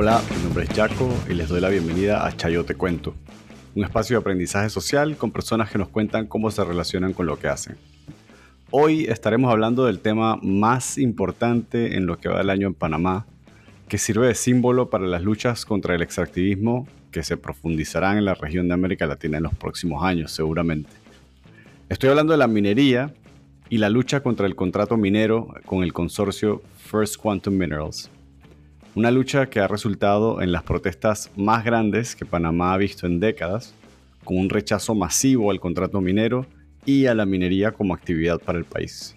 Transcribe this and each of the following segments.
Hola, mi nombre es Jaco y les doy la bienvenida a Chayote Cuento, un espacio de aprendizaje social con personas que nos cuentan cómo se relacionan con lo que hacen. Hoy estaremos hablando del tema más importante en lo que va del año en Panamá, que sirve de símbolo para las luchas contra el extractivismo que se profundizarán en la región de América Latina en los próximos años, seguramente. Estoy hablando de la minería y la lucha contra el contrato minero con el consorcio First Quantum Minerals. Una lucha que ha resultado en las protestas más grandes que Panamá ha visto en décadas, con un rechazo masivo al contrato minero y a la minería como actividad para el país.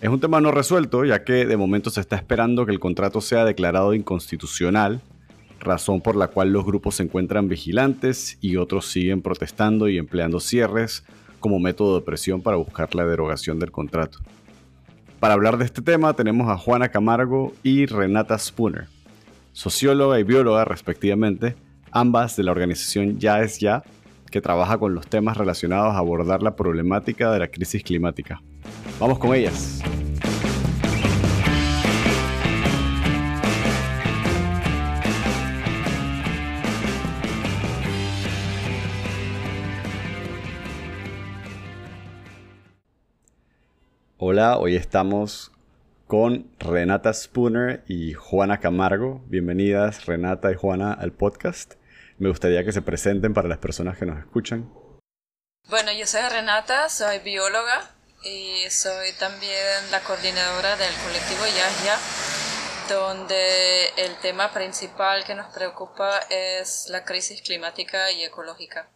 Es un tema no resuelto, ya que de momento se está esperando que el contrato sea declarado inconstitucional, razón por la cual los grupos se encuentran vigilantes y otros siguen protestando y empleando cierres como método de presión para buscar la derogación del contrato. Para hablar de este tema tenemos a Juana Camargo y Renata Spooner, socióloga y bióloga respectivamente, ambas de la organización Ya es Ya, que trabaja con los temas relacionados a abordar la problemática de la crisis climática. Vamos con ellas. Hola, hoy estamos con Renata Spooner y Juana Camargo. Bienvenidas Renata y Juana al podcast. Me gustaría que se presenten para las personas que nos escuchan. Bueno, yo soy Renata, soy bióloga y soy también la coordinadora del colectivo Ya Ya, donde el tema principal que nos preocupa es la crisis climática y ecológica.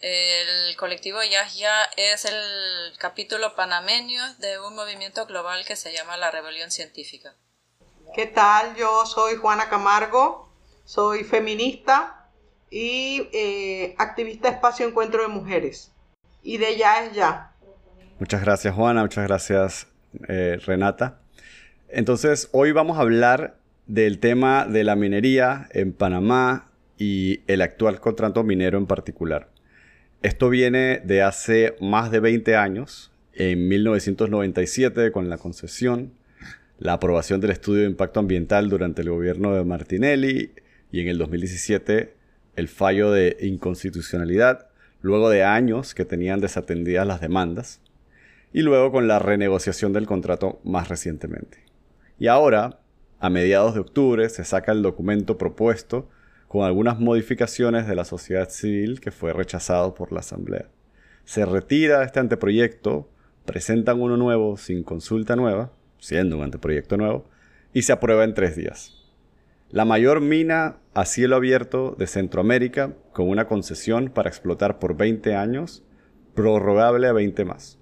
El colectivo Ya Ya es el capítulo panameño de un movimiento global que se llama la Rebelión Científica. ¿Qué tal? Yo soy Juana Camargo, soy feminista, y eh, activista Espacio Encuentro de Mujeres. Y de Ya es Ya. Muchas gracias Juana, muchas gracias eh, Renata. Entonces, hoy vamos a hablar del tema de la minería en Panamá y el actual contrato minero en particular. Esto viene de hace más de 20 años, en 1997 con la concesión, la aprobación del estudio de impacto ambiental durante el gobierno de Martinelli y en el 2017 el fallo de inconstitucionalidad, luego de años que tenían desatendidas las demandas, y luego con la renegociación del contrato más recientemente. Y ahora, a mediados de octubre, se saca el documento propuesto con algunas modificaciones de la sociedad civil que fue rechazado por la Asamblea. Se retira este anteproyecto, presentan uno nuevo sin consulta nueva, siendo un anteproyecto nuevo, y se aprueba en tres días la mayor mina a cielo abierto de Centroamérica con una concesión para explotar por 20 años, prorrogable a 20 más.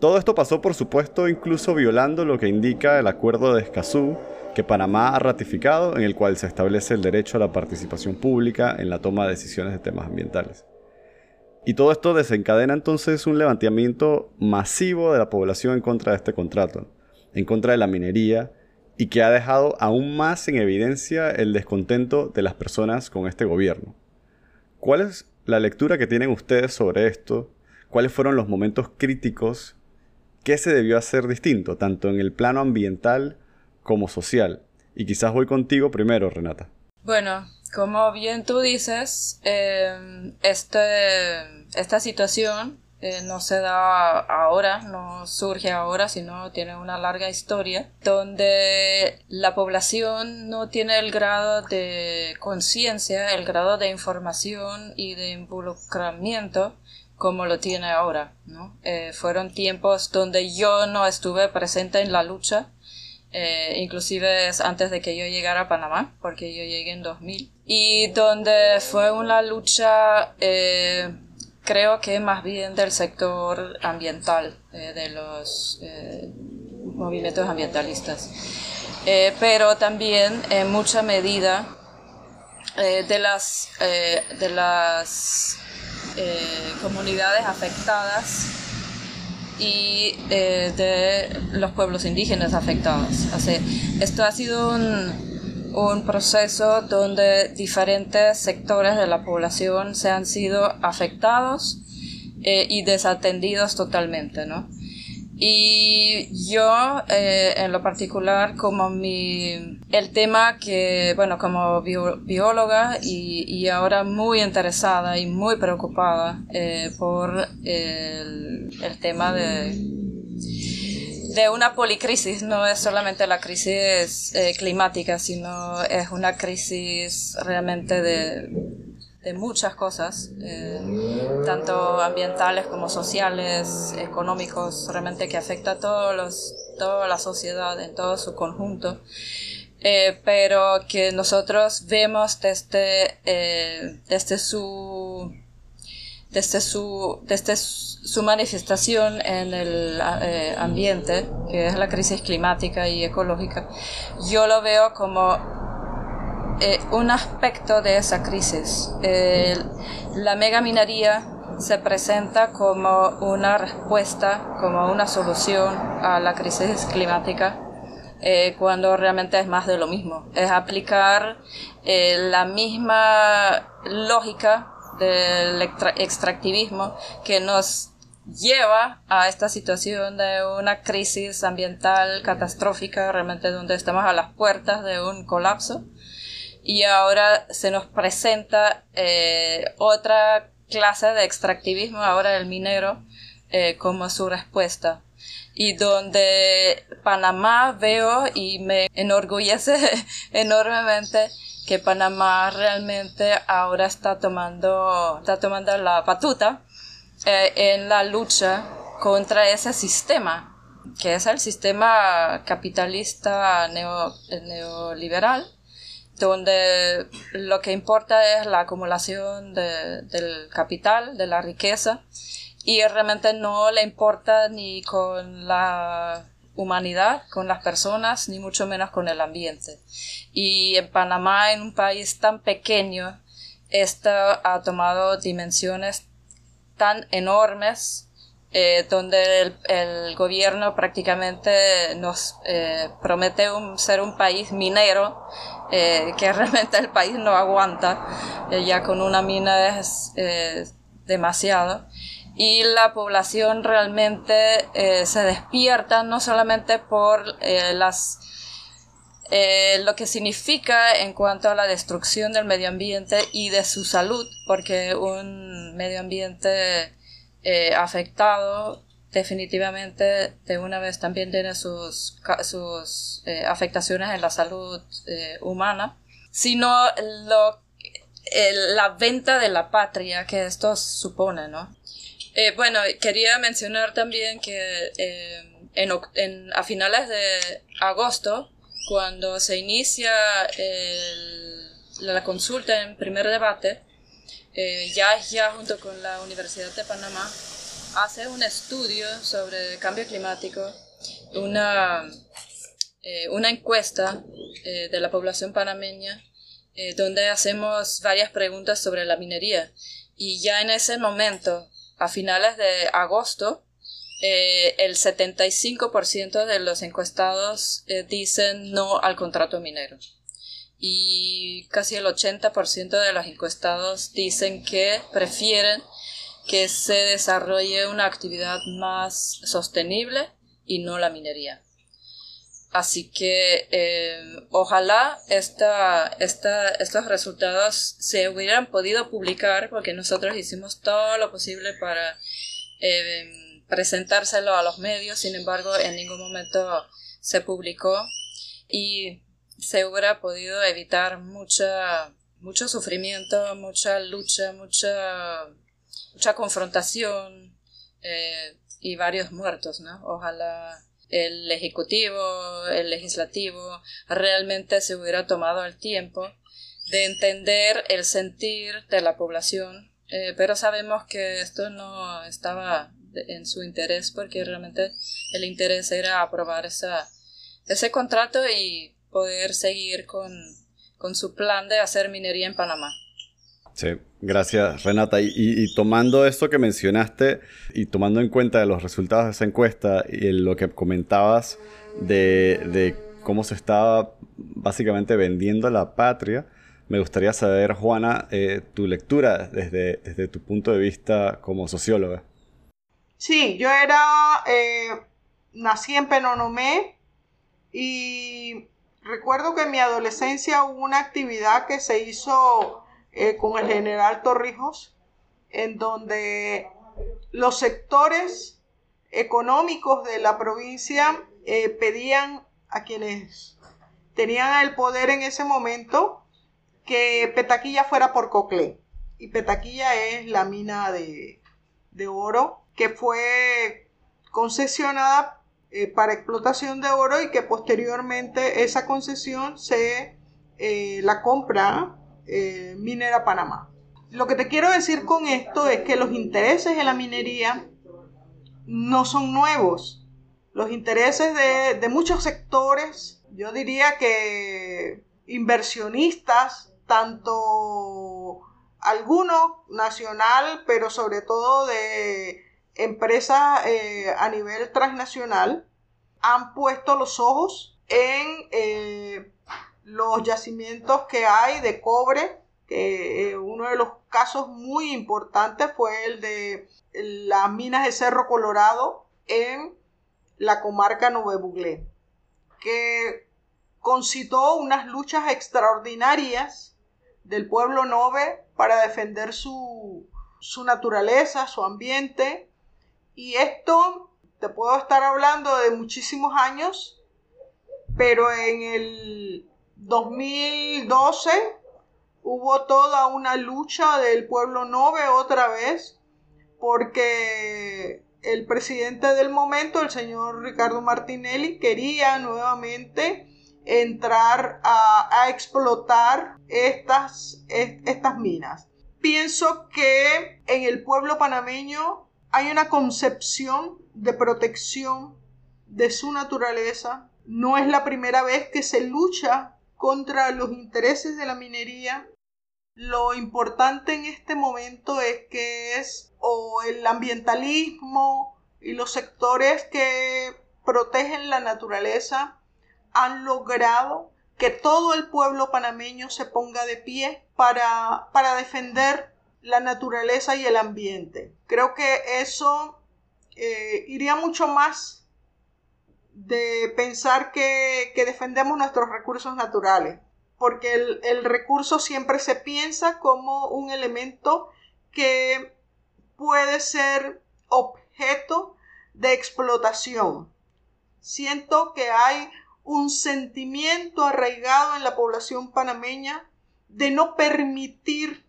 Todo esto pasó, por supuesto, incluso violando lo que indica el Acuerdo de Escazú que Panamá ha ratificado, en el cual se establece el derecho a la participación pública en la toma de decisiones de temas ambientales. Y todo esto desencadena entonces un levantamiento masivo de la población en contra de este contrato, en contra de la minería, y que ha dejado aún más en evidencia el descontento de las personas con este gobierno. ¿Cuál es la lectura que tienen ustedes sobre esto? ¿Cuáles fueron los momentos críticos? ¿Qué se debió hacer distinto, tanto en el plano ambiental como social? Y quizás voy contigo primero, Renata. Bueno, como bien tú dices, eh, este, esta situación eh, no se da ahora, no surge ahora, sino tiene una larga historia, donde la población no tiene el grado de conciencia, el grado de información y de involucramiento como lo tiene ahora. ¿no? Eh, fueron tiempos donde yo no estuve presente en la lucha, eh, inclusive antes de que yo llegara a Panamá, porque yo llegué en 2000, y donde fue una lucha creo que más bien del sector ambiental, eh, de los eh, movimientos ambientalistas, eh, pero también en mucha medida de las, de las comunidades afectadas y de los pueblos indígenas afectados. Así, esto ha sido un, un proceso donde diferentes sectores de la población se han sido afectados eh, y desatendidos totalmente, Y yo, eh, en lo particular, como mi el tema que, bueno, como bióloga y, ahora muy interesada y muy preocupada eh, por el, tema de, de una policrisis, no es solamente la crisis eh, climática, sino es una crisis realmente de, de muchas cosas, eh, tanto ambientales como sociales, económicos, realmente que afecta a todos los, toda la sociedad en todo su conjunto. Eh, pero que nosotros vemos desde, eh, desde su desde su, desde su manifestación en el ambiente, que es la crisis climática y ecológica, yo lo veo como un aspecto de esa crisis. la megaminería se presenta como una respuesta, como una solución a la crisis climática eh, cuando realmente es más de lo mismo. Es aplicar eh, la misma lógica del extractivismo que nos lleva a esta situación de una crisis ambiental catastrófica, realmente donde estamos a las puertas de un colapso. Y ahora se nos presenta eh, otra clase de extractivismo, ahora el minero, como su respuesta. Y donde Panamá veo y me enorgullece enormemente que Panamá realmente ahora está tomando, está tomando la patuta eh, en la lucha contra ese sistema, que es el sistema capitalista neoliberal, donde lo que importa es la acumulación del capital, de la riqueza, y realmente no le importa ni con la humanidad, con las personas, ni mucho menos con el ambiente. Y en Panamá, en un país tan pequeño, esto ha tomado dimensiones tan enormes eh, donde el, gobierno prácticamente nos eh, promete ser un país minero, eh, que realmente el país no aguanta, ya con una mina es demasiado. Y la población realmente eh, se despierta no solamente por eh, las eh, lo que significa en cuanto a la destrucción del medio ambiente y de su salud, porque un medio ambiente afectado definitivamente de una vez también tiene sus, sus afectaciones en la salud humana, sino lo, la venta de la patria que esto supone, ¿no? Eh, bueno, quería mencionar también que eh, en, a finales de agosto, cuando se inicia la consulta en primer debate, eh, ya, ya junto con la Universidad de Panamá hace un estudio sobre cambio climático, una, una encuesta de la población panameña, donde hacemos varias preguntas sobre la minería. Y ya en ese momento a finales de agosto, eh, el 75% de los encuestados eh, dicen no al contrato minero. Y casi el 80% de los encuestados dicen que prefieren que se desarrolle una actividad más sostenible y no la minería. Así que eh, ojalá esta, esta, estos resultados se hubieran podido publicar porque nosotros hicimos todo lo posible para eh, presentárselo a los medios, sin embargo en ningún momento se publicó y se hubiera podido evitar mucha, mucho sufrimiento, mucha lucha, mucha, mucha confrontación eh, y varios muertos, ¿no? Ojalá el ejecutivo, el legislativo, realmente se hubiera tomado el tiempo de entender el sentir de la población, eh, pero sabemos que esto no estaba en su interés porque realmente el interés era aprobar ese contrato y poder seguir con, con su plan de hacer minería en Panamá. Sí, gracias Renata. Y, tomando esto que mencionaste y tomando en cuenta los resultados de esa encuesta y lo que comentabas de, cómo se estaba básicamente vendiendo la patria, me gustaría saber, Juana, eh, tu lectura desde, desde, tu punto de vista como socióloga. Sí, yo era, eh, nací en Penonomé y recuerdo que en mi adolescencia hubo una actividad que se hizo eh, con el general Torrijos, en donde los sectores económicos de la provincia eh, pedían a quienes tenían el poder en ese momento que Petaquilla fuera por Coclé. Y Petaquilla es la mina de, oro que fue concesionada eh, para explotación de oro y que posteriormente esa concesión se eh, la compra eh, Minera Panamá. Lo que te quiero decir con esto es que los intereses de la minería no son nuevos. Los intereses de, de muchos sectores, yo diría que inversionistas tanto alguno nacional, pero sobre todo de empresas eh, a nivel transnacional, han puesto los ojos en eh, los yacimientos que hay de cobre, eh, uno de los casos muy importantes fue el de las minas de Cerro Colorado en la comarca Nueve Buglé, que concitó unas luchas extraordinarias del pueblo nove para defender su, naturaleza, su ambiente. Y esto te puedo estar hablando de muchísimos años, pero en el 2012 hubo toda una lucha del pueblo nove otra vez, porque el presidente del momento, el señor Ricardo Martinelli, quería nuevamente entrar a, explotar estas, estas minas. Pienso que en el pueblo panameño hay una concepción de protección de su naturaleza. No es la primera vez que se lucha contra los intereses de la minería. Lo importante en este momento es que es o el ambientalismo y los sectores que protegen la naturaleza han logrado que todo el pueblo panameño se ponga de pie para, para defender la naturaleza y el ambiente. Creo que eso eh, iría mucho más de pensar que, defendemos nuestros recursos naturales, porque el recurso siempre se piensa como un elemento que puede ser objeto de explotación. Siento que hay un sentimiento arraigado en la población panameña de no permitir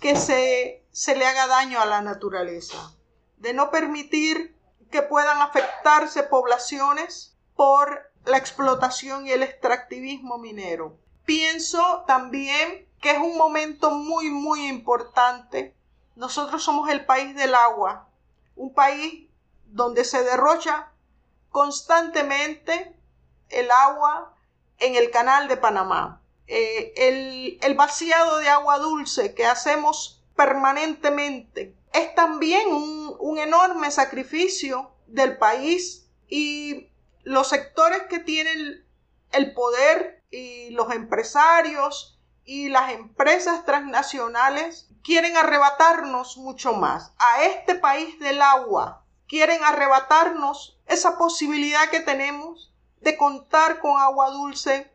que se, se le haga daño a la naturaleza, de no permitir que puedan afectarse poblaciones por la explotación y el extractivismo minero. Pienso también que es un momento muy, muy importante. Nosotros somos el país del agua, un país donde se derrocha constantemente el agua en el canal de Panamá. Eh, el, vaciado de agua dulce que hacemos permanentemente es también un, enorme sacrificio del país y los sectores que tienen el poder y los empresarios y las empresas transnacionales quieren arrebatarnos mucho más. A este país del agua quieren arrebatarnos esa posibilidad que tenemos de contar con agua dulce,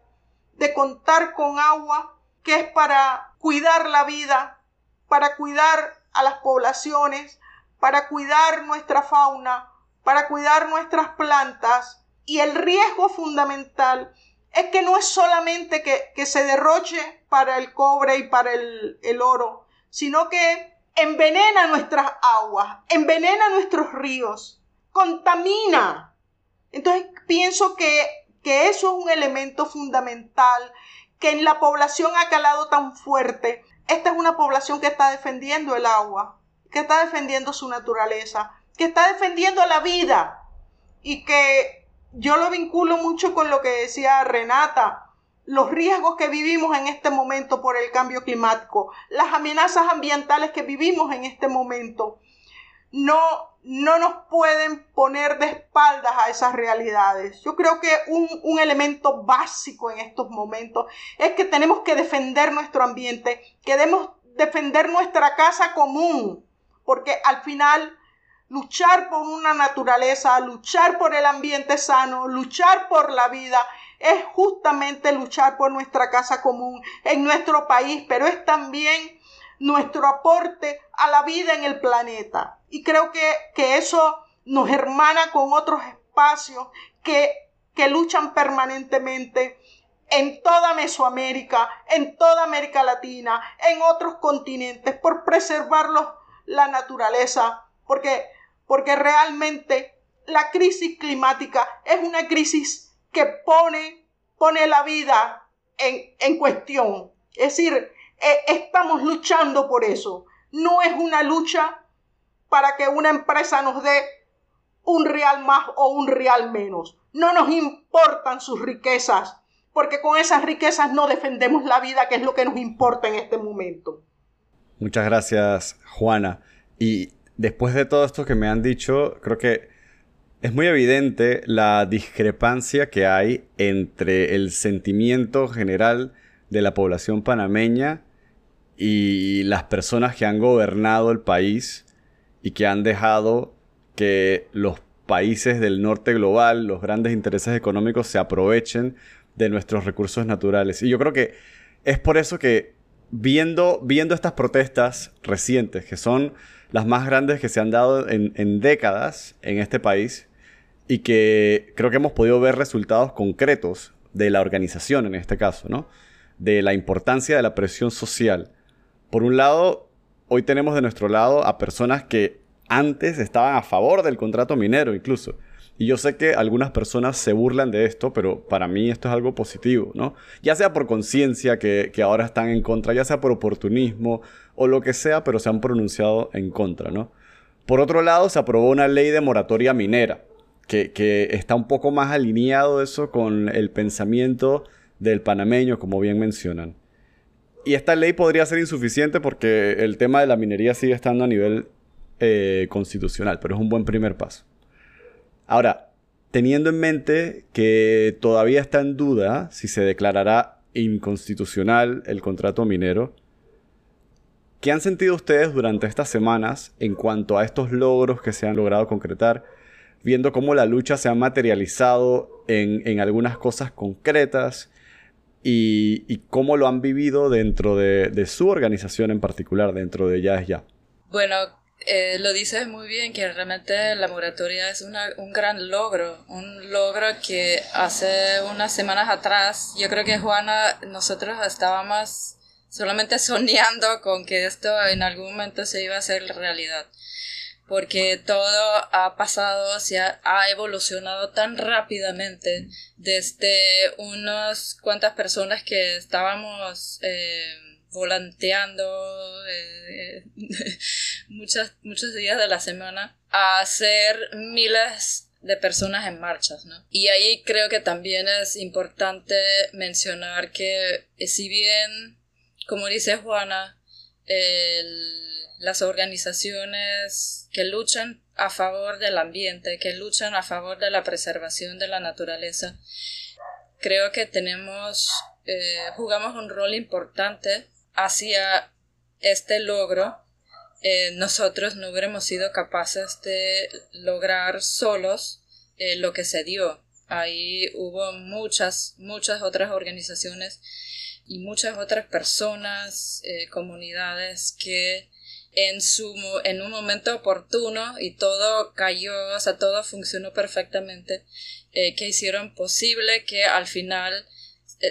de contar con agua que es para cuidar la vida, para cuidar a las poblaciones, para cuidar nuestra fauna, para cuidar nuestras plantas. Y el riesgo fundamental es que no es solamente que, se derroche para el cobre y para el, el oro, sino que envenena nuestras aguas, envenena nuestros ríos, contamina entonces pienso que, eso es un elemento fundamental que en la población ha calado tan fuerte. Esta es una población que está defendiendo el agua, que está defendiendo su naturaleza, que está defendiendo la vida y que yo lo vinculo mucho con lo que decía Renata, los riesgos que vivimos en este momento por el cambio climático, las amenazas ambientales que vivimos en este momento no, no nos pueden poner de espaldas a esas realidades. Yo creo que un, elemento básico en estos momentos es que tenemos que defender nuestro ambiente, que debemos defender nuestra casa común, porque al final luchar por una naturaleza, luchar por el ambiente sano, luchar por la vida, es justamente luchar por nuestra casa común en nuestro país, pero es también nuestro aporte a la vida en el planeta. Y creo que, que eso nos hermana con otros espacios que, que luchan permanentemente en toda Mesoamérica, en toda América Latina, en otros continentes, por preservar la naturaleza, porque, porque realmente la crisis climática es una crisis que pone, pone la vida en, en cuestión. Es decir, eh, estamos luchando por eso. No es una lucha para que una empresa nos dé un real más o un real menos. No nos importan sus riquezas, porque con esas riquezas no defendemos la vida, que es lo que nos importa en este momento. Muchas gracias, Juana. Y después de todo esto que me han dicho, creo que es muy evidente la discrepancia que hay entre el sentimiento general de la población panameña y las personas que han gobernado el país y que han dejado que los países del norte global, los grandes intereses económicos se aprovechen de nuestros recursos naturales. Y yo creo que es por eso que viendo, viendo estas protestas recientes, que son las más grandes que se han dado en, en décadas en este país, y que creo que hemos podido ver resultados concretos de la organización en este caso, ¿no? De la importancia de la presión social. Por un lado, hoy tenemos de nuestro lado a personas que antes estaban a favor del contrato minero incluso. Y yo sé que algunas personas se burlan de esto, pero para mí esto es algo positivo, ¿no? Ya sea por conciencia que, ahora están en contra, ya sea por oportunismo o lo que sea, pero se han pronunciado en contra, ¿no? Por otro lado, se aprobó una ley de moratoria minera, que, que está un poco más alineado eso con el pensamiento del panameño, como bien mencionan. Y esta ley podría ser insuficiente porque el tema de la minería sigue estando a nivel eh, constitucional, pero es un buen primer paso. Ahora, teniendo en mente que todavía está en duda si se declarará inconstitucional el contrato minero, ¿qué han sentido ustedes durante estas semanas en cuanto a estos logros que se han logrado concretar, viendo cómo la lucha se ha materializado en, algunas cosas concretas y, cómo lo han vivido dentro de, de, su organización en particular, dentro de Ya es Ya? Bueno, eh, lo dices muy bien, que realmente la moratoria es un gran logro, un logro que hace unas semanas atrás, yo creo que Juana, nosotros estábamos solamente soñando con que esto en algún momento se iba a hacer realidad, porque todo ha pasado, se ha, evolucionado tan rápidamente desde unas cuantas personas que estábamos... Eh, volanteando eh, muchas, muchos días de la semana a hacer miles de personas en marchas, ¿no? Y ahí creo que también es importante mencionar que eh, si bien, como dice Juana, las organizaciones que luchan a favor del ambiente, que luchan a favor de la preservación de la naturaleza, creo que tenemos, eh, jugamos un rol importante hacia este logro, eh, nosotros no hubiéramos sido capaces de lograr solos eh, lo que se dio. Ahí hubo muchas, muchas otras organizaciones y muchas otras personas, eh, comunidades que en, su, en un momento oportuno y todo cayó, o sea, todo funcionó perfectamente, que hicieron posible que al final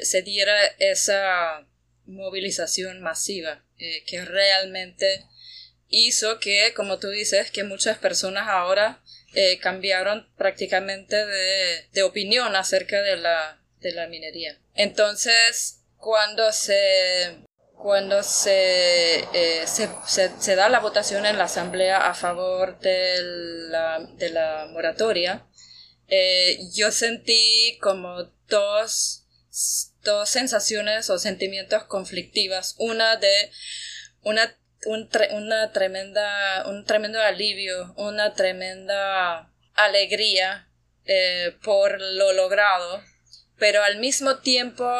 se diera esa movilización masiva eh, que realmente hizo que, como tú dices, que muchas personas ahora eh, cambiaron prácticamente de, opinión acerca de la, de la minería. Entonces, cuando se cuando eh, se, se, se, da la votación en la Asamblea a favor de la, de la moratoria, yo sentí como dos dos sensaciones o sentimientos conflictivas. Una de una, una tremenda, un tremendo alivio, una tremenda alegría eh, por lo logrado, pero al mismo tiempo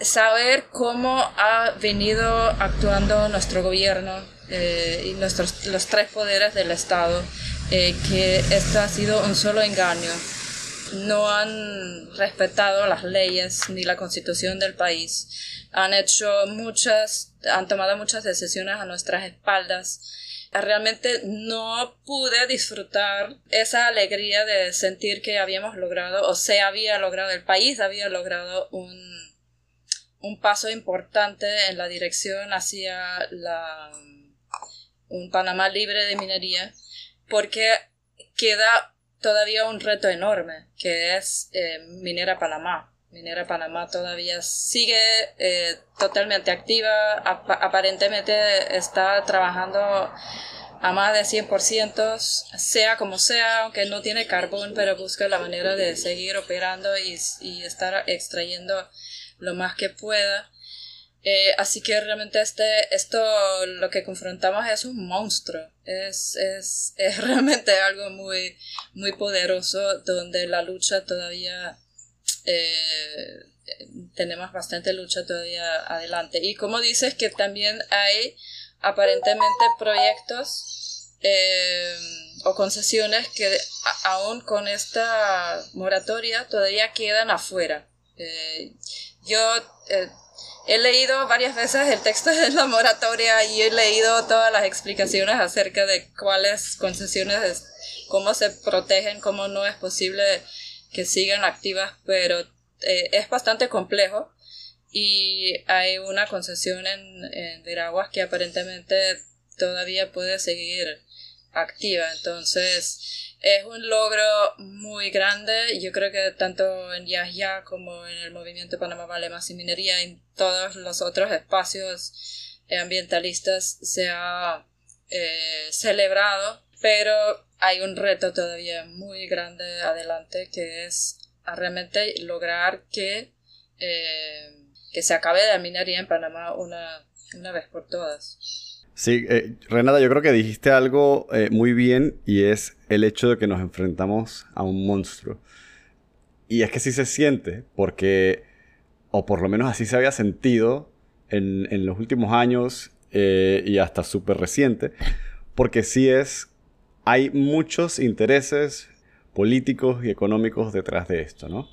saber cómo ha venido actuando nuestro gobierno eh, y nuestros, los tres poderes del Estado, eh, que esto ha sido un solo engaño no han respetado las leyes ni la constitución del país. Han hecho muchas, han tomado muchas decisiones a nuestras espaldas. Realmente no pude disfrutar esa alegría de sentir que habíamos logrado, o se había logrado, el país había logrado un, un paso importante en la dirección hacia la, un Panamá libre de minería, porque queda todavía un reto enorme, que es eh, Minera Panamá. Minera Panamá todavía sigue eh, totalmente activa, aparentemente está trabajando a más de 100%, sea como sea, aunque no tiene carbón, pero busca la manera de seguir operando y, y estar extrayendo lo más que pueda. Eh, así que realmente este, esto lo que confrontamos es un monstruo, es, es, es realmente algo muy, muy poderoso donde la lucha todavía, eh, tenemos bastante lucha todavía adelante. Y como dices que también hay aparentemente proyectos eh, o concesiones que aún con esta moratoria todavía quedan afuera. yo He leído varias veces el texto de la moratoria y he leído todas las explicaciones acerca de cuáles concesiones, cómo se protegen, cómo no es posible que sigan activas, pero eh, es bastante complejo y hay una concesión en, en Veraguas que aparentemente todavía puede seguir activa. Entonces, es un logro muy grande. Yo creo que tanto en Yahya como en el movimiento Panamá Vale Más y Minería, en todos los otros espacios ambientalistas se ha eh, celebrado, pero hay un reto todavía muy grande adelante que es realmente lograr que, eh, que se acabe la minería en Panamá una, una vez por todas. Sí, eh, Renata, yo creo que dijiste algo eh, muy bien y es el hecho de que nos enfrentamos a un monstruo. Y es que sí se siente, porque, o por lo menos así se había sentido en, en los últimos años eh, y hasta súper reciente, porque sí es, hay muchos intereses políticos y económicos detrás de esto, ¿no?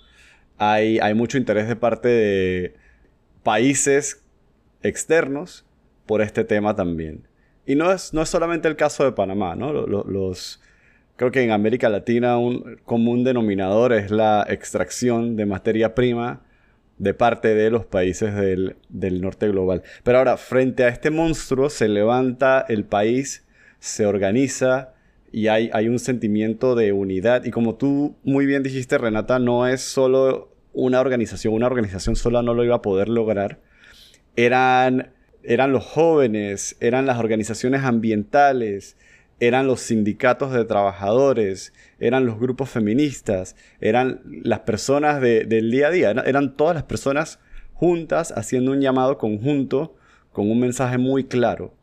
Hay, mucho interés de parte de países externos por este tema también. Y no es, no es solamente el caso de Panamá, ¿no? Los, creo que en América Latina un común denominador es la extracción de materia prima de parte de los países del, del norte global. Pero ahora, frente a este monstruo, se levanta el país, se organiza y hay, hay un sentimiento de unidad. Y como tú muy bien dijiste, Renata, no es solo una organización, una organización sola no lo iba a poder lograr. Eran eran los jóvenes, eran las organizaciones ambientales, eran los sindicatos de trabajadores, eran los grupos feministas, eran las personas del día a día, eran, todas las personas juntas haciendo un llamado conjunto con un mensaje muy claro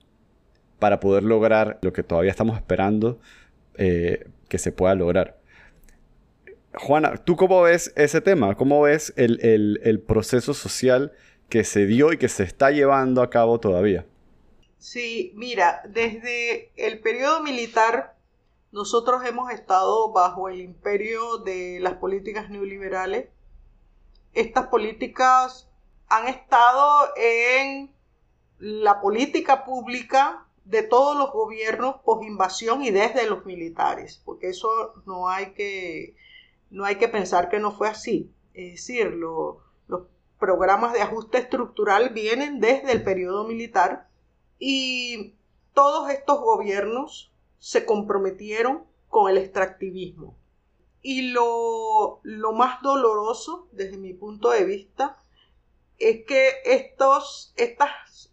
para poder lograr lo que todavía estamos esperando eh, que se pueda lograr. Juana, ¿tú cómo ves ese tema? ¿Cómo ves el proceso social que se dio y que se está llevando a cabo todavía. Sí, mira, desde el periodo militar nosotros hemos estado bajo el imperio de las políticas neoliberales. Estas políticas han estado en la política pública de todos los gobiernos post invasión y desde los militares, porque eso no hay que, no hay que pensar que no fue así. Es decir, los programas de ajuste estructural vienen desde el periodo militar y todos estos gobiernos se comprometieron con el extractivismo. Y lo, más doloroso, desde mi punto de vista, es que estos, estas,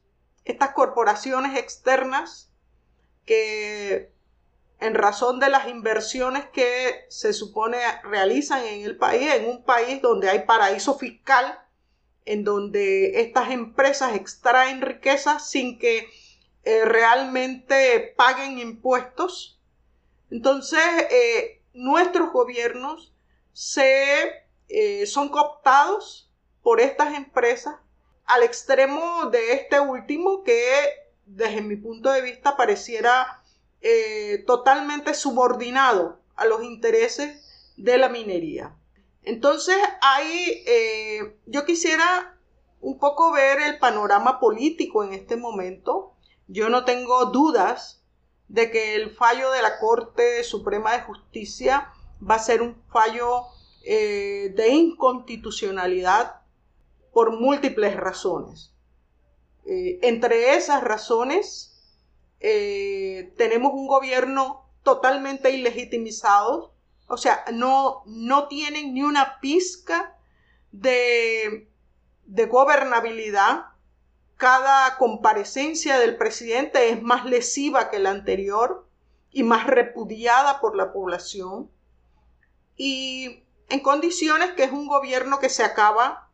estas corporaciones externas que en razón de las inversiones que se supone realizan en el país, en un país donde hay paraíso fiscal, en donde estas empresas extraen riqueza sin que eh, realmente paguen impuestos. Entonces, eh, nuestros gobiernos se, eh, son cooptados por estas empresas al extremo de este último que desde mi punto de vista pareciera totalmente subordinado a los intereses de la minería. Entonces, ahí eh, yo quisiera un poco ver el panorama político en este momento. Yo no tengo dudas de que el fallo de la Corte Suprema de Justicia va a ser un fallo eh, de inconstitucionalidad por múltiples razones. Eh, entre esas razones, eh, tenemos un gobierno totalmente ilegitimizado, o sea, no, no tienen ni una pizca de, de gobernabilidad. Cada comparecencia del presidente es más lesiva que la anterior y más repudiada por la población. Y en condiciones que es un gobierno que se acaba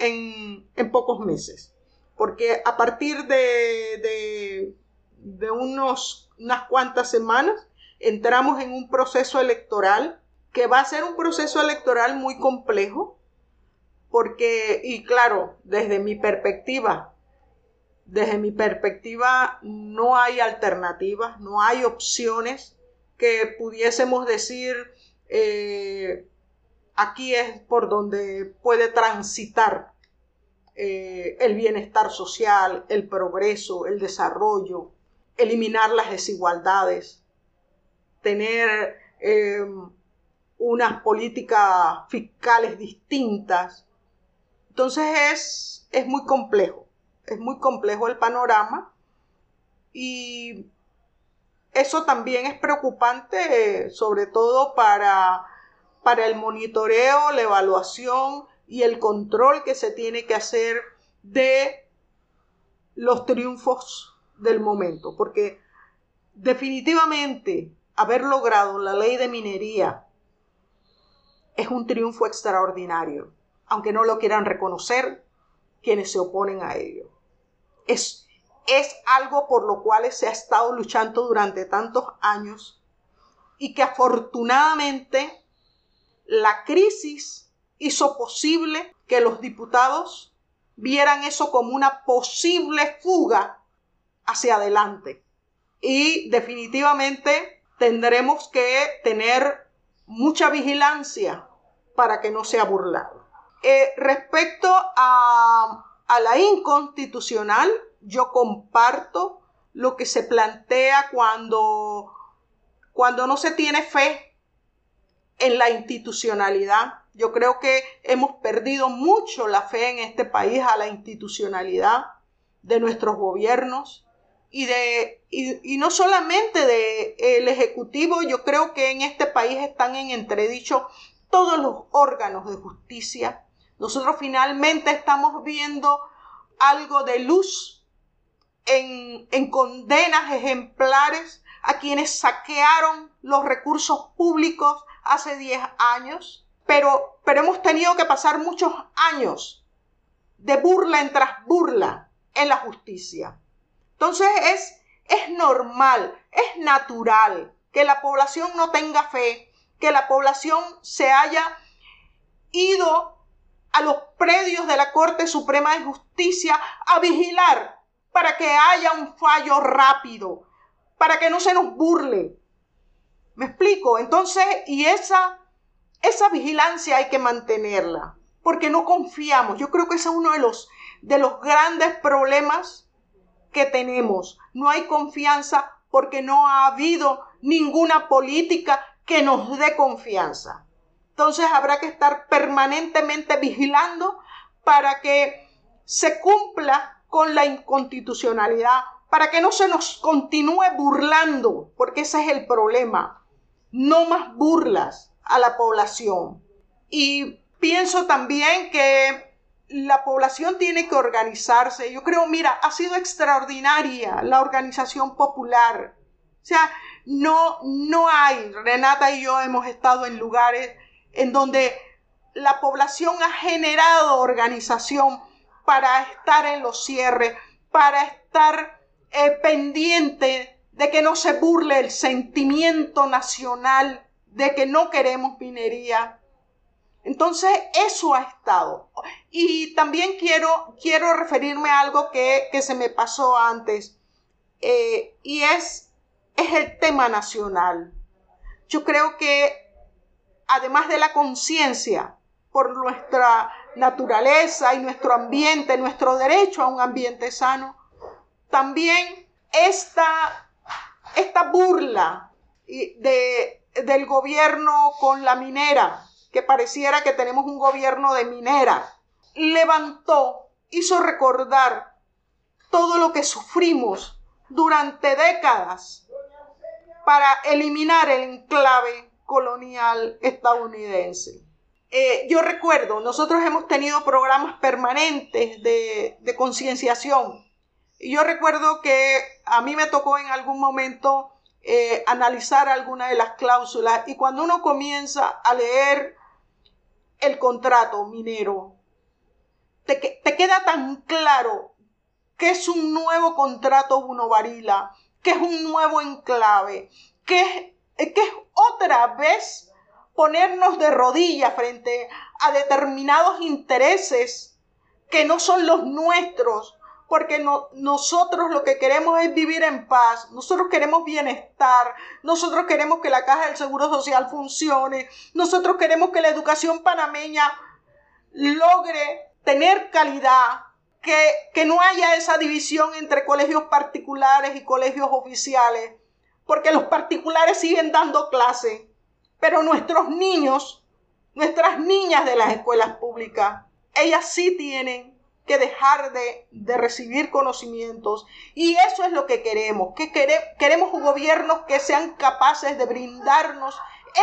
en, pocos meses. Porque a partir de, de, unos, unas cuantas semanas entramos en un proceso electoral que va a ser un proceso electoral muy complejo. Porque, y claro, desde mi perspectiva, desde mi perspectiva no hay alternativas, no hay opciones que pudiésemos decir eh, aquí es por donde puede transitar eh, el bienestar social, el progreso, el desarrollo, eliminar las desigualdades, tener eh, unas políticas fiscales distintas. Entonces es, es muy complejo, es muy complejo el panorama y eso también es preocupante, sobre todo para para el monitoreo, la evaluación y el control que se tiene que hacer de los triunfos del momento, porque definitivamente haber logrado la ley de minería es un triunfo extraordinario, aunque no lo quieran reconocer quienes se oponen a ello. Es, es algo por lo cual se ha estado luchando durante tantos años y que afortunadamente la crisis hizo posible que los diputados vieran eso como una posible fuga hacia adelante. Y definitivamente tendremos que tener mucha vigilancia para que no sea burlado. Eh, respecto a, a la inconstitucional, yo comparto lo que se plantea cuando, cuando no se tiene fe en la institucionalidad. Yo creo que hemos perdido mucho la fe en este país a la institucionalidad de nuestros gobiernos y de y, no solamente de el ejecutivo, yo creo que en este país están en entredicho todos los órganos de justicia. Nosotros finalmente estamos viendo algo de luz en, en condenas ejemplares a quienes saquearon los recursos públicos hace 10 años, pero, pero hemos tenido que pasar muchos años de burla en tras burla en la justicia. Entonces es, es normal, es natural que la población no tenga fe, que la población se haya ido a los predios de la Corte Suprema de Justicia a vigilar para que haya un fallo rápido, para que no se nos burle, ¿Me explico? Entonces, y esa, esa vigilancia hay que mantenerla, porque no confiamos. Yo creo que ese es uno de los, de los grandes problemas que tenemos. No hay confianza porque no ha habido ninguna política que nos dé confianza. Entonces habrá que estar permanentemente vigilando para que se cumpla con la inconstitucionalidad, para que no se nos continúe burlando, porque ese es el problema no más burlas a la población. Y pienso también que la población tiene que organizarse. Yo creo, mira, ha sido extraordinaria la organización popular. O sea, no, no hay, Renata y yo hemos estado en lugares en donde la población ha generado organización para estar en los cierres, para estar eh, pendiente de que no se burle el sentimiento nacional de que no queremos minería. Entonces, eso ha estado. Y también quiero, quiero referirme a algo que, se me pasó antes, eh, y es, es el tema nacional. Yo creo que, además de la conciencia, por nuestra naturaleza y nuestro ambiente, nuestro derecho a un ambiente sano, también esta, esta burla de, del gobierno con la minera, que pareciera que tenemos un gobierno de minera, levantó, hizo recordar todo lo que sufrimos durante décadas para eliminar el enclave colonial estadounidense. Eh, yo recuerdo, nosotros hemos tenido programas permanentes de, de concienciación. Yo recuerdo que a mí me tocó en algún momento eh, analizar alguna de las cláusulas. Y cuando uno comienza a leer el contrato minero, te, queda tan claro que es un nuevo contrato Uno Varila, que es un nuevo enclave, que es, que es otra vez ponernos de rodillas frente a determinados intereses que no son los nuestros, porque nosotros lo que queremos es vivir en paz, nosotros queremos bienestar, nosotros queremos que la caja del Seguro Social funcione, nosotros queremos que la educación panameña logre tener calidad, que, que no haya esa división entre colegios particulares y colegios oficiales, porque los particulares siguen dando clase, pero nuestros niños, nuestras niñas de las escuelas públicas, ellas sí tienen que dejar de, de, recibir conocimientos. Y eso es lo que queremos, que queremos gobiernos que sean capaces de brindarnos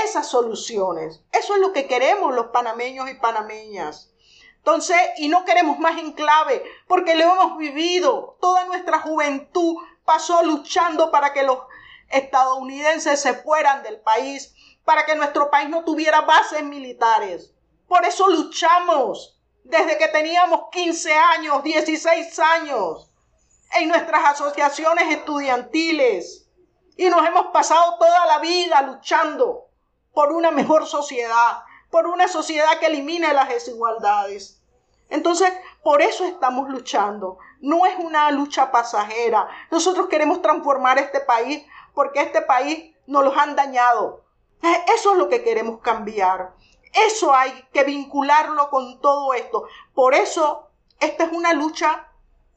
esas soluciones. Eso es lo que queremos los panameños y panameñas. Entonces, y no queremos más enclave, porque lo hemos vivido. Toda nuestra juventud pasó luchando para que los estadounidenses se fueran del país, para que nuestro país no tuviera bases militares. Por eso luchamos desde que teníamos 15 años, 16 años, en nuestras asociaciones estudiantiles. Y nos hemos pasado toda la vida luchando por una mejor sociedad, por una sociedad que elimine las desigualdades. Entonces, por eso estamos luchando. No es una lucha pasajera. Nosotros queremos transformar este país porque este país nos los han dañado. Eso es lo que queremos cambiar. Eso hay que vincularlo con todo esto. Por eso, esta es una lucha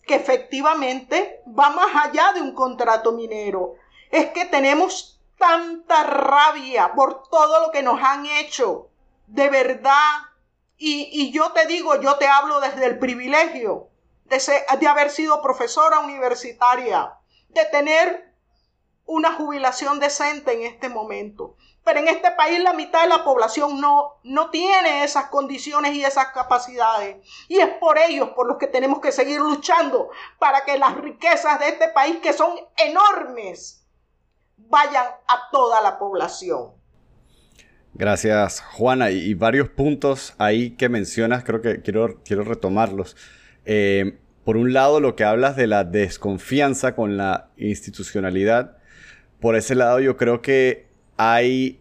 que efectivamente va más allá de un contrato minero. Es que tenemos tanta rabia por todo lo que nos han hecho. De verdad, y, yo te digo, yo te hablo desde el privilegio de, de haber sido profesora universitaria, de tener una jubilación decente en este momento. Pero en este país la mitad de la población no, no tiene esas condiciones y esas capacidades. Y es por ellos por los que tenemos que seguir luchando para que las riquezas de este país, que son enormes, vayan a toda la población. Gracias, Juana. Y, varios puntos ahí que mencionas, creo que quiero, quiero retomarlos. Eh, por un lado, lo que hablas de la desconfianza con la institucionalidad. Por ese lado, yo creo que hay...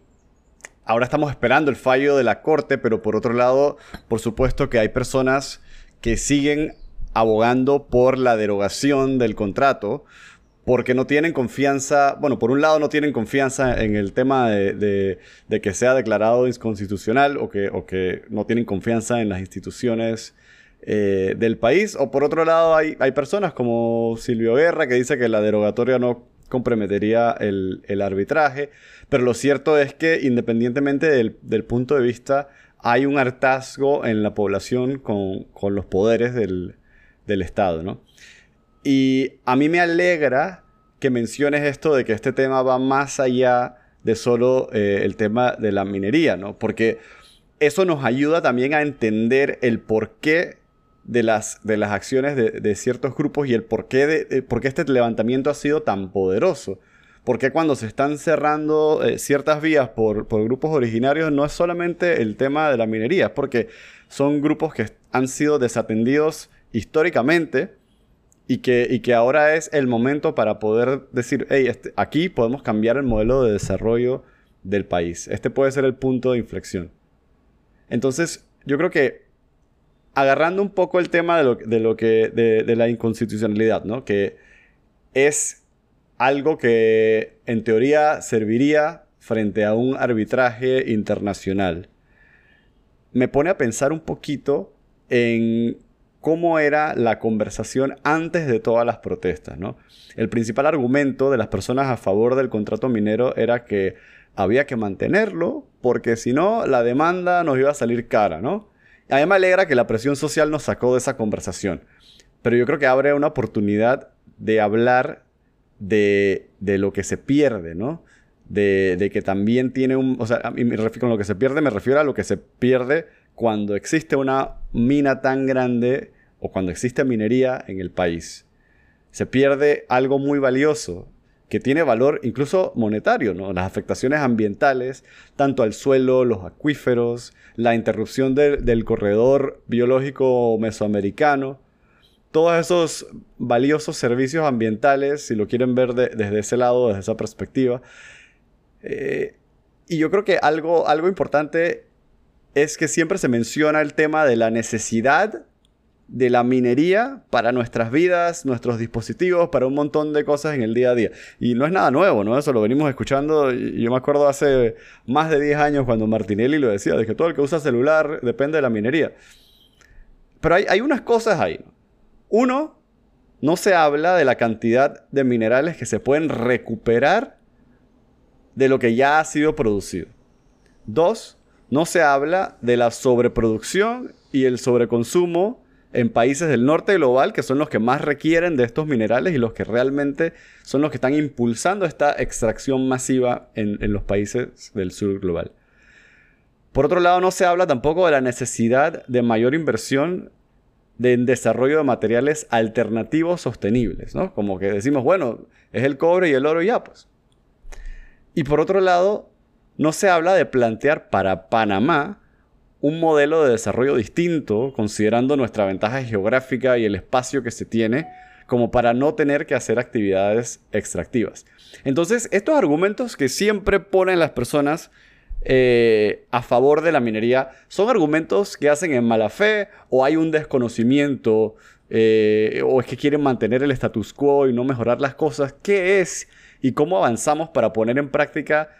Ahora estamos esperando el fallo de la Corte, pero por otro lado, por supuesto que hay personas que siguen abogando por la derogación del contrato, porque no tienen confianza, bueno, por un lado no tienen confianza en el tema de, que sea declarado inconstitucional o que, o que, no tienen confianza en las instituciones eh, del país, o por otro lado hay, hay, personas como Silvio Guerra que dice que la derogatoria no comprometería el, arbitraje, pero lo cierto es que independientemente del, punto de vista, hay un hartazgo en la población con, los poderes del, Estado, ¿no? Y a mí me alegra que menciones esto de que este tema va más allá de solo eh, el tema de la minería, ¿no? Porque eso nos ayuda también a entender el porqué de las, de las acciones de, ciertos grupos y el porqué de, por qué este levantamiento ha sido tan poderoso. Porque cuando se están cerrando eh, ciertas vías por, por, grupos originarios no es solamente el tema de la minería, es porque son grupos que han sido desatendidos históricamente y que, y que ahora es el momento para poder decir, hey, este, aquí podemos cambiar el modelo de desarrollo del país. Este puede ser el punto de inflexión. Entonces, yo creo que agarrando un poco el tema de lo, de lo que, de, de la inconstitucionalidad, ¿no? Que es algo que en teoría serviría frente a un arbitraje internacional. me pone a pensar un poquito en cómo era la conversación antes de todas las protestas, ¿no? El principal argumento de las personas a favor del contrato minero era que había que mantenerlo porque si no la demanda nos iba a salir cara, ¿no? A mí me alegra que la presión social nos sacó de esa conversación, pero yo creo que abre una oportunidad de hablar de, lo que se pierde, ¿no? De, que también tiene un... O sea, con lo que se pierde me refiero a lo que se pierde cuando existe una mina tan grande o cuando existe minería en el país. Se pierde algo muy valioso que tiene valor incluso monetario, ¿no? Las afectaciones ambientales, tanto al suelo, los acuíferos, la interrupción del corredor biológico mesoamericano, todos esos valiosos servicios ambientales, si lo quieren ver desde ese lado, desde esa perspectiva. Eh, y yo creo que algo, algo importante es que siempre se menciona el tema de la necesidad de la minería para nuestras vidas, nuestros dispositivos, para un montón de cosas en el día a día. Y no es nada nuevo, ¿no? Eso lo venimos escuchando. Yo me acuerdo hace más de 10 años cuando Martinelli lo decía, de que todo el que usa celular depende de la minería. Pero hay, hay unas cosas ahí. Uno, no se habla de la cantidad de minerales que se pueden recuperar de lo que ya ha sido producido. Dos, no se habla de la sobreproducción y el sobreconsumo en países del norte global, que son los que más requieren de estos minerales y los que realmente son los que están impulsando esta extracción masiva en, los países del sur global. Por otro lado, no se habla tampoco de la necesidad de mayor inversión en desarrollo de materiales alternativos sostenibles, ¿no? Como que decimos, bueno, es el cobre y el oro ya, pues. Y por otro lado, no se habla de plantear para Panamá un modelo de desarrollo distinto, considerando nuestra ventaja geográfica y el espacio que se tiene, como para no tener que hacer actividades extractivas. Entonces, estos argumentos que siempre ponen las personas eh, a favor de la minería son argumentos que hacen en mala fe o hay un desconocimiento eh, o es que quieren mantener el status quo y no mejorar las cosas. ¿Qué es y cómo avanzamos para poner en práctica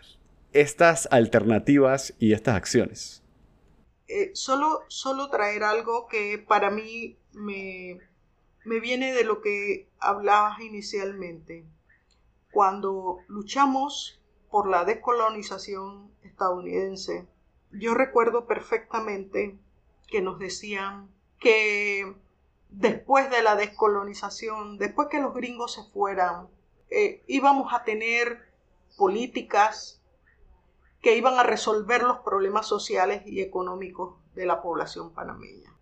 estas alternativas y estas acciones? Eh, solo, solo traer algo que para mí me, me viene de lo que hablabas inicialmente. Cuando luchamos por la descolonización estadounidense, yo recuerdo perfectamente que nos decían que después de la descolonización, después que los gringos se fueran, eh, íbamos a tener políticas que iban a resolver los problemas sociales y económicos de la población panameña.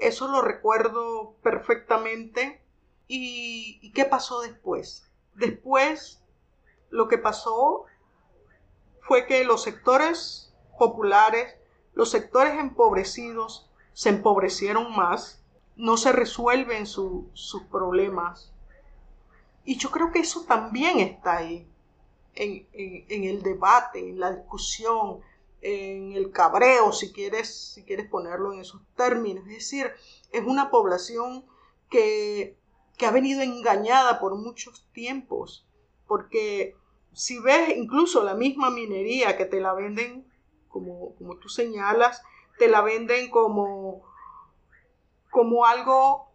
Eso lo recuerdo perfectamente. ¿Y, qué pasó después? Después lo que pasó fue que los sectores populares, los sectores empobrecidos, se empobrecieron más, no se resuelven sus problemas. Y yo creo que eso también está ahí en, el debate, en la discusión, en el cabreo, si quieres, si quieres ponerlo en esos términos. Es decir, es una población que, ha venido engañada por muchos tiempos, porque si ves incluso la misma minería que te la venden, como, como tú señalas, te la venden como, como algo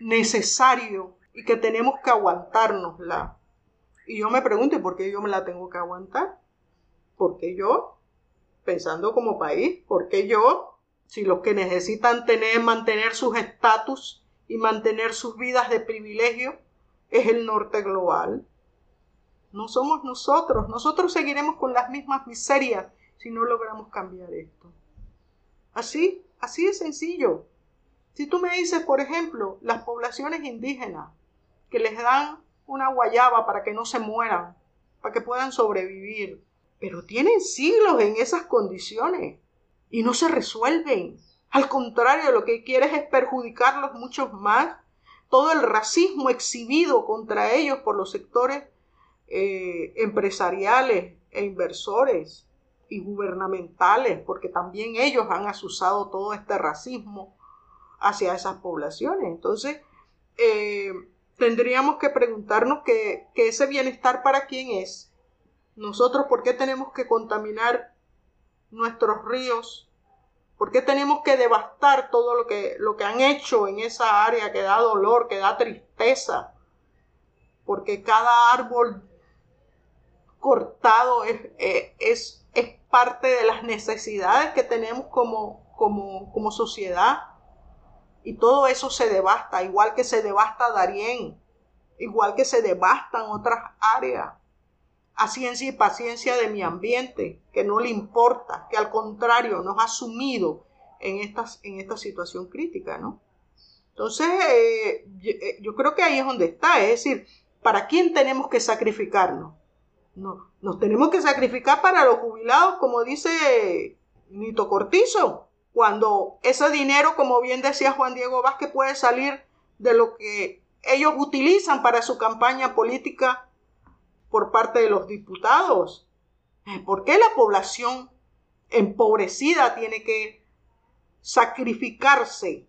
necesario y que tenemos que aguantárnosla. Y yo me pregunto, por qué yo me la tengo que aguantar? ¿Por qué yo? Pensando como país, ¿por qué yo? Si los que necesitan tener, mantener sus estatus y mantener sus vidas de privilegio es el norte global. No somos nosotros. Nosotros seguiremos con las mismas miserias si no logramos cambiar esto. Así, así de sencillo. Si tú me dices, por ejemplo, las poblaciones indígenas que les dan una guayaba para que no se mueran, para que puedan sobrevivir. Pero tienen siglos en esas condiciones y no se resuelven. Al contrario, lo que quieres es perjudicarlos mucho más. Todo el racismo exhibido contra ellos por los sectores eh, empresariales e inversores y gubernamentales, porque también ellos han asusado todo este racismo hacia esas poblaciones. Entonces, eh, tendríamos que preguntarnos que, ese bienestar para quién es. Nosotros, ¿por qué tenemos que contaminar nuestros ríos ¿Por qué tenemos que devastar todo lo que, lo que han hecho en esa área que da dolor, que da tristeza? Porque cada árbol cortado es, eh, es, es parte de las necesidades que tenemos como, como, como sociedad. Y todo eso se devasta, igual que se devasta Darién, igual que se devastan otras áreas a ciencia y paciencia de mi ambiente, que no le importa, que al contrario nos ha sumido en, estas, en esta situación crítica, ¿no? Entonces, eh, eh, yo, creo que ahí es donde está, es decir, ¿para quién tenemos que sacrificarnos? No, nos tenemos que sacrificar para los jubilados, como dice Nito Cortizo, cuando ese dinero, como bien decía Juan Diego Vázquez, puede salir de lo que ellos utilizan para su campaña política por parte de los diputados. Eh, ¿Por qué la población empobrecida tiene que sacrificarse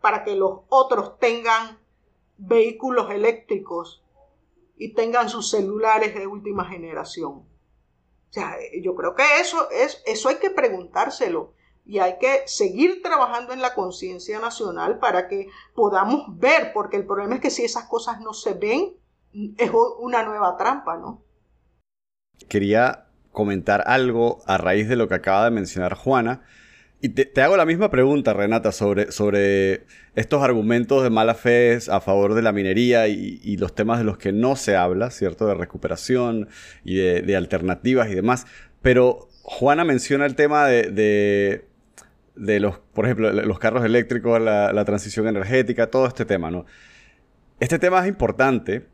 para que los otros tengan vehículos eléctricos y tengan sus celulares de última generación? O sea, eh, yo creo que eso, es, eso hay que preguntárselo y hay que seguir trabajando en la conciencia nacional para que podamos ver, porque el problema es que si esas cosas no se ven, es una nueva trampa, ¿no? Quería comentar algo a raíz de lo que acaba de mencionar Juana. Y te, hago la misma pregunta, Renata, sobre, sobre estos argumentos de mala fe a favor de la minería y, los temas de los que no se habla, ¿cierto? De recuperación y de, alternativas y demás. Pero Juana menciona el tema de, los, por ejemplo, los carros eléctricos, la, transición energética, todo este tema, ¿no? Este tema es importante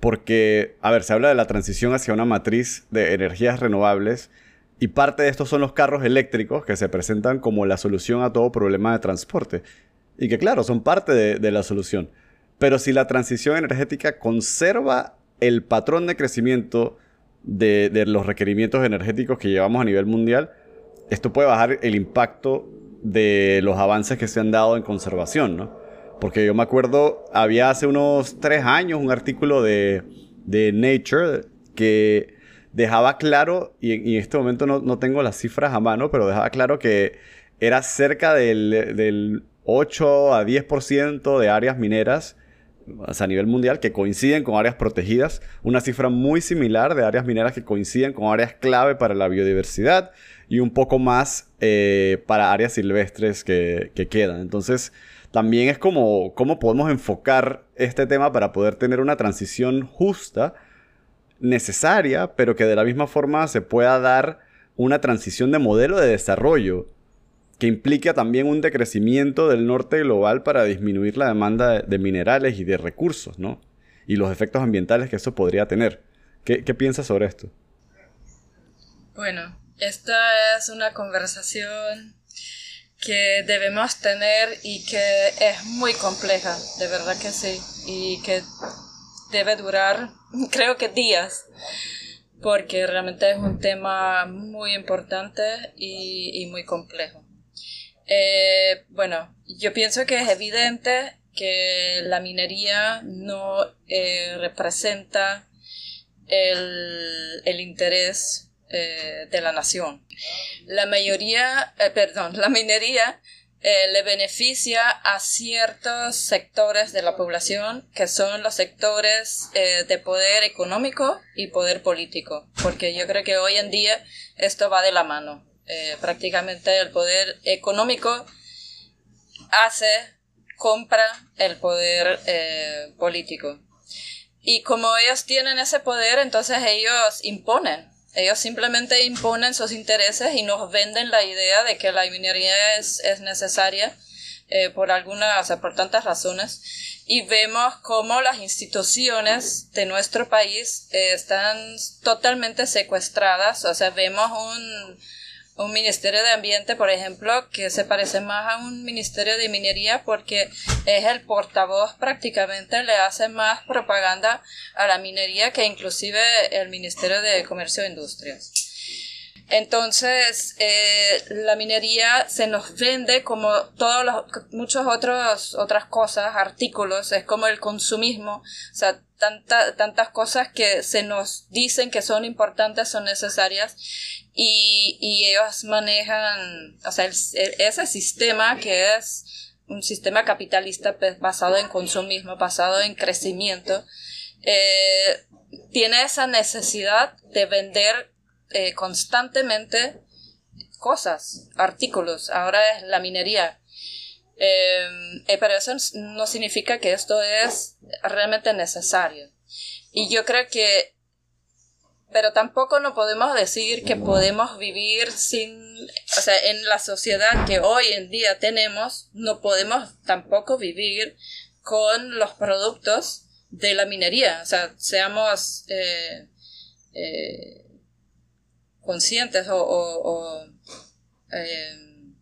porque, a ver, se habla de la transición hacia una matriz de energías renovables y parte de estos son los carros eléctricos que se presentan como la solución a todo problema de transporte. Y que claro, son parte de, la solución. Pero si la transición energética conserva el patrón de crecimiento de, de, los requerimientos energéticos que llevamos a nivel mundial, esto puede bajar el impacto de los avances que se han dado en conservación, ¿no? Porque yo me acuerdo, había hace unos tres años un artículo de, Nature que dejaba claro, y en, este momento no, tengo las cifras a mano, pero dejaba claro que era cerca del, del 8 a 10% de áreas mineras a nivel mundial que coinciden con áreas protegidas, una cifra muy similar de áreas mineras que coinciden con áreas clave para la biodiversidad y un poco más eh, para áreas silvestres que, que quedan. Entonces, también es como cómo podemos enfocar este tema para poder tener una transición justa, necesaria, pero que de la misma forma se pueda dar una transición de modelo de desarrollo que implica también un decrecimiento del norte global para disminuir la demanda de, minerales y de recursos, ¿no? Y los efectos ambientales que eso podría tener. ¿Qué, qué piensas sobre esto? Bueno, esta es una conversación que debemos tener y que es muy compleja, de verdad que sí, y que debe durar, creo que días, porque realmente es un tema muy importante y, muy complejo. Eh, bueno, yo pienso que es evidente que la minería no eh, representa el, el interés eh, de la nación. La mayoría, eh, perdón, la minería eh, le beneficia a ciertos sectores de la población que son los sectores de poder económico y poder político, porque yo creo que hoy en día esto va de la mano. prácticamente el poder económico hace, compra el poder político. Y como ellos tienen ese poder, entonces ellos imponen ellos simplemente imponen sus intereses y nos venden la idea de que la minería es, necesaria eh, por algunas, por tantas razones. Y vemos cómo las instituciones de nuestro país eh, están totalmente secuestradas. O sea, vemos un, un ministerio de ambiente, por ejemplo, que se parece más a un ministerio de minería porque es el portavoz prácticamente, le hace más propaganda a la minería que inclusive el ministerio de comercio e industrias. Entonces, eh, la minería se nos vende como todos los, muchos otros, otras cosas, artículos, es como el consumismo, o sea, tantas cosas que se nos dicen que son importantes, son necesarias, y, ellos manejan, o sea, ese sistema que es un sistema capitalista pues, basado en consumismo, basado en crecimiento, eh, tiene esa necesidad de vender eh, constantemente cosas, artículos. Ahora es la minería. Eh, pero eso no significa que esto es realmente necesario. Y yo creo que, pero tampoco no podemos decir que podemos vivir sin, o sea, en la sociedad que hoy en día tenemos, no podemos tampoco vivir con los productos de la minería. O sea, seamos eh, eh, conscientes o, o, eh,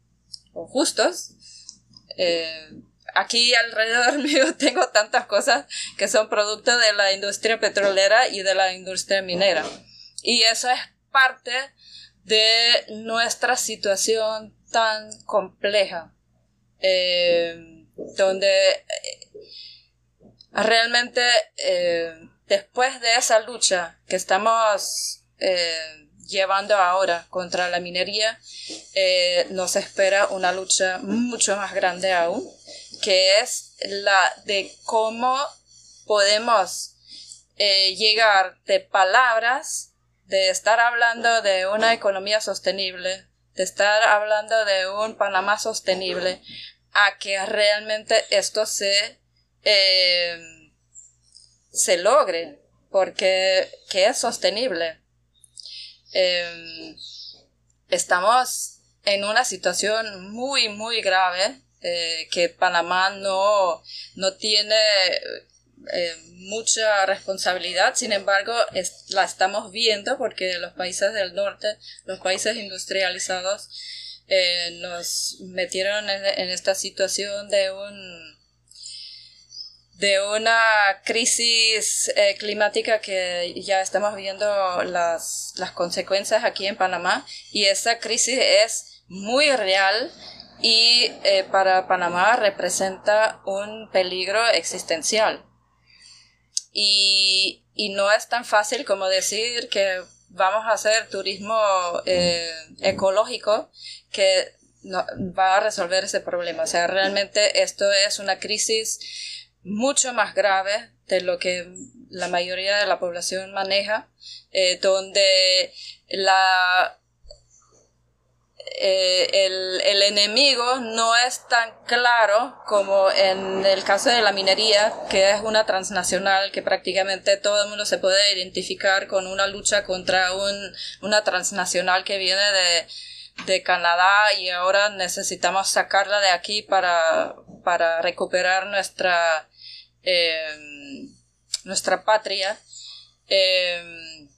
justos. Aquí alrededor mío tengo tantas cosas que son producto de la industria petrolera y de la industria minera. Y eso es parte de nuestra situación tan compleja, donde realmente eh, después de esa lucha que estamos eh, llevando ahora contra la minería, eh, nos espera una lucha mucho más grande aún, que es la de cómo podemos llegar de palabras, de estar hablando de una economía sostenible, de estar hablando de un Panamá sostenible, a que realmente esto se eh, se logre, porque que es sostenible. Eh, estamos en una situación muy, muy grave eh, que Panamá no, no tiene mucha responsabilidad, sin embargo, la estamos viendo porque los países del norte, los países industrializados, nos metieron en esta situación de un de una crisis eh, climática que ya estamos viendo las, las consecuencias aquí en Panamá y esa crisis es muy real y eh, para Panamá representa un peligro existencial. Y, y, no es tan fácil como decir que vamos a hacer turismo eh, ecológico que va a resolver ese problema. O sea, realmente esto es una crisis mucho más grave de lo que la mayoría de la población maneja, eh, donde la, eh, el, el, enemigo no es tan claro como en el caso de la minería, que es una transnacional que prácticamente todo el mundo se puede identificar con una lucha contra un, una transnacional que viene de, de Canadá y ahora necesitamos sacarla de aquí para, para recuperar nuestra Em, nuestra patria, em,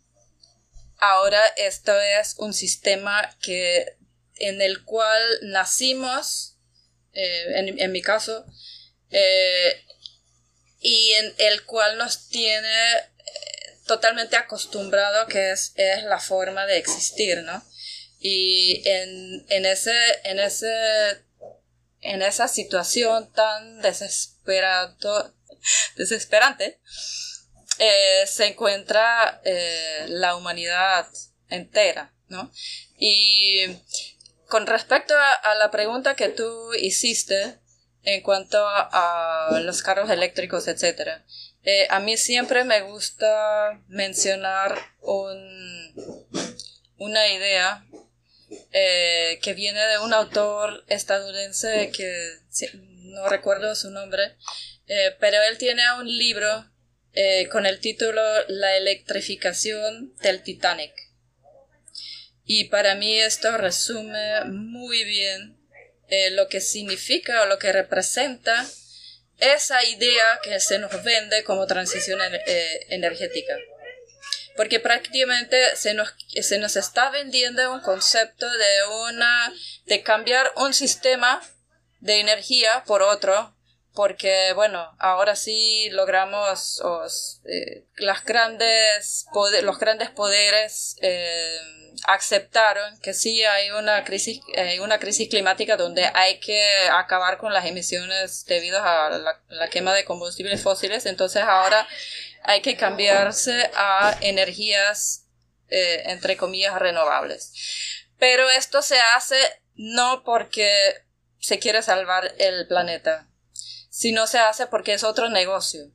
ahora esto es un sistema que en el cual nacimos, eh, en, mi caso, eh, y en el cual nos tiene eh, totalmente acostumbrado que es, es, la forma de existir, ¿no? Y en, en, ese, en, ese, en esa situación tan desesperado, desesperante, eh, se encuentra eh, la humanidad entera, ¿no? Y con respecto a, la pregunta que tú hiciste en cuanto a, los carros eléctricos, etc., eh, a mí siempre me gusta mencionar un, una idea que viene de un autor estadounidense que no recuerdo su nombre, eh, pero él tiene un libro eh, con el título La electrificación del Titanic. Y para mí esto resume muy bien eh, lo que significa o lo que representa esa idea que se nos vende como transición energética. Porque prácticamente se nos, se nos está vendiendo un concepto de, una, de cambiar un sistema de energía por otro porque bueno, ahora sí logramos eh, las grandes los grandes poderes eh, aceptaron que sí hay una crisis, una crisis climática donde hay que acabar con las emisiones debido a la, quema de combustibles fósiles, entonces ahora hay que cambiarse a energías, eh, entre comillas, renovables. Pero esto se hace no porque se quiere salvar el planeta, si no se hace porque es otro negocio.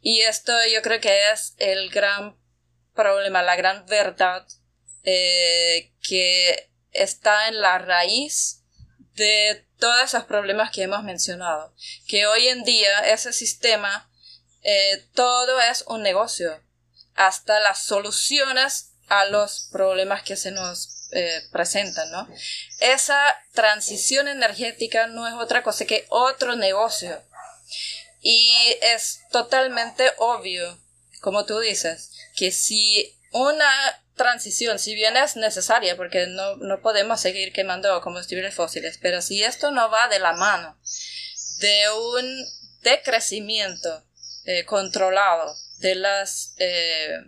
Y esto yo creo que es el gran problema, la gran verdad eh, que está en la raíz de todos esos problemas que hemos mencionado. Que hoy en día ese sistema, eh, todo es un negocio. Hasta las soluciones a los problemas que se nos eh, presentan, ¿no? Esa transición energética no es otra cosa que otro negocio. Y es totalmente obvio, como tú dices, que si una transición, si bien es necesaria, porque no, podemos seguir quemando combustibles fósiles, pero si esto no va de la mano de un decrecimiento eh, controlado de las, eh,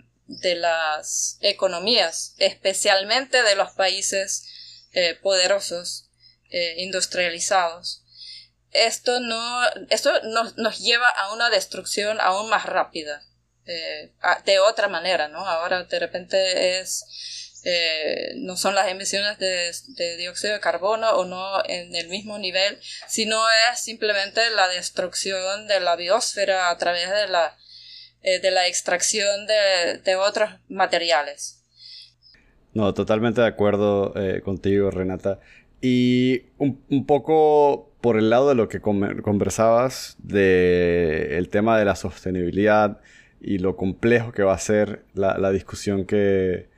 de las economías, especialmente de los países eh, poderosos, industrializados, esto, no, esto nos, nos, lleva a una destrucción aún más rápida, eh, de otra manera, ¿no? Ahora de repente es, eh, no son las emisiones de, de, dióxido de carbono o no en el mismo nivel, sino es simplemente la destrucción de la biosfera a través de la, eh, de la extracción de, de, otros materiales. No, totalmente de acuerdo contigo, Renata. Y un, un poco por el lado de lo que conversabas del el tema de la sostenibilidad y lo complejo que va a ser la, discusión que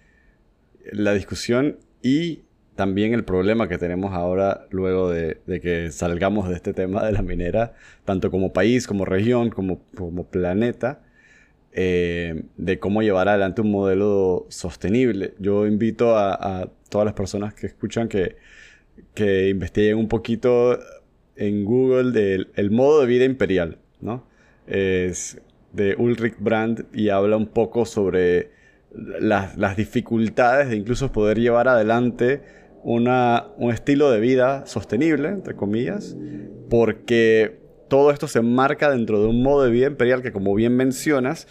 la discusión y también el problema que tenemos ahora luego de, que salgamos de este tema de la minera, tanto como país, como región, como, como planeta, eh, de cómo llevar adelante un modelo sostenible. Yo invito a, todas las personas que escuchan que, que investiguen un poquito en Google del el modo de vida imperial, ¿no? Es de Ulrich Brandt y habla un poco sobre las, las dificultades de incluso poder llevar adelante una, un estilo de vida sostenible, entre comillas, porque todo esto se enmarca dentro de un modo de vida imperial que, como bien mencionas,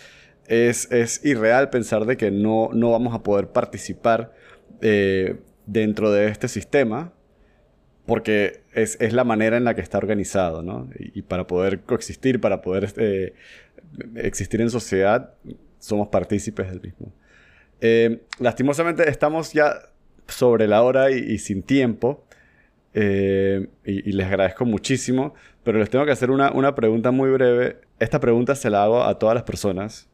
es, es irreal pensar de que no, no vamos a poder participar eh, dentro de este sistema, porque es, la manera en la que está organizado, ¿no? Y, para poder coexistir, para poder este, existir en sociedad, somos partícipes del mismo. Eh, lastimosamente estamos ya sobre la hora y, sin tiempo, eh, y, les agradezco muchísimo, pero les tengo que hacer una, una pregunta muy breve. Esta pregunta se la hago a todas las personas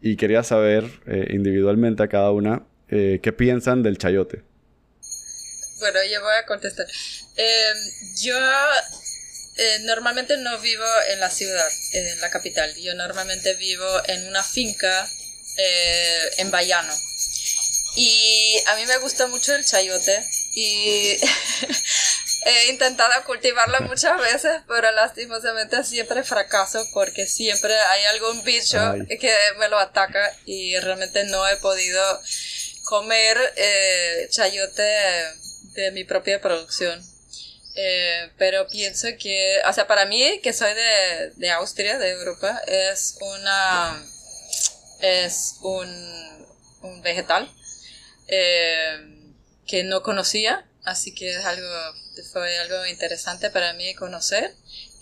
y quería saber eh, individualmente a cada una qué piensan del chayote. Bueno, yo voy a contestar. Em, yo eh, normalmente no vivo en la ciudad, en la capital. Yo normalmente vivo en una finca eh, en Bayano. Y a mí me gusta mucho el chayote y he intentado cultivarlo muchas veces, pero lastimosamente siempre fracaso porque siempre hay algún bicho que me lo ataca y realmente no he podido comer eh, chayote de mi propia producción. Eh, pero pienso que, o sea, para mí, que soy de, de Austria, de Europa, es una, es un, un vegetal eh, que no conocía, así que es algo, fue algo interesante para mí conocer.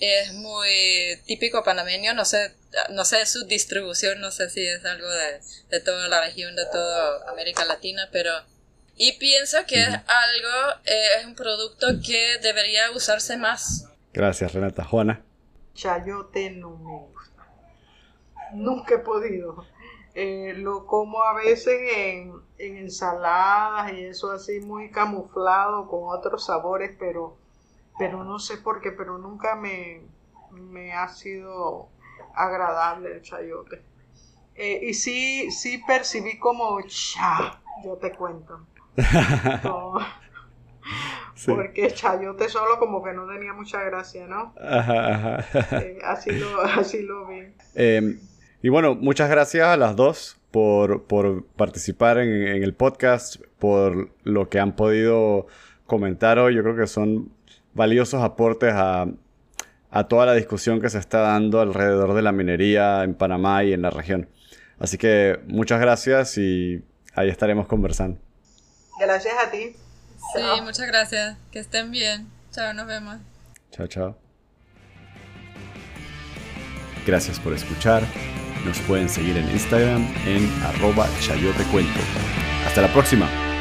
Es muy típico panameño, no sé, no sé su distribución, no sé si es algo de, de toda la región, de toda América Latina, pero y pienso que es algo, eh, es un producto que debería usarse más. Gracias, Renata. Juana. Chayote no me gusta. Nunca he podido. Eh, lo como a veces en, en, ensaladas y eso así muy camuflado con otros sabores, pero, pero no sé por qué, pero nunca me, me ha sido agradable el chayote. Eh, y sí, sí percibí como cha, yo te cuento. Porque chayote solo como que no tenía mucha gracia, ¿no? Ajá, ajá. Eh, así, lo, así lo vi. Em, y bueno, muchas gracias a las dos por, por participar en, en, el podcast, por lo que han podido comentar hoy. Yo creo que son valiosos aportes a, a toda la discusión que se está dando alrededor de la minería en Panamá y en la región. Así que muchas gracias y ahí estaremos conversando. Gracias a ti. Sí, muchas gracias. Que estén bien. Chao, nos vemos. Chao, chao. Gracias por escuchar. Nos pueden seguir en Instagram en arroba chayotecuento. Hasta la próxima.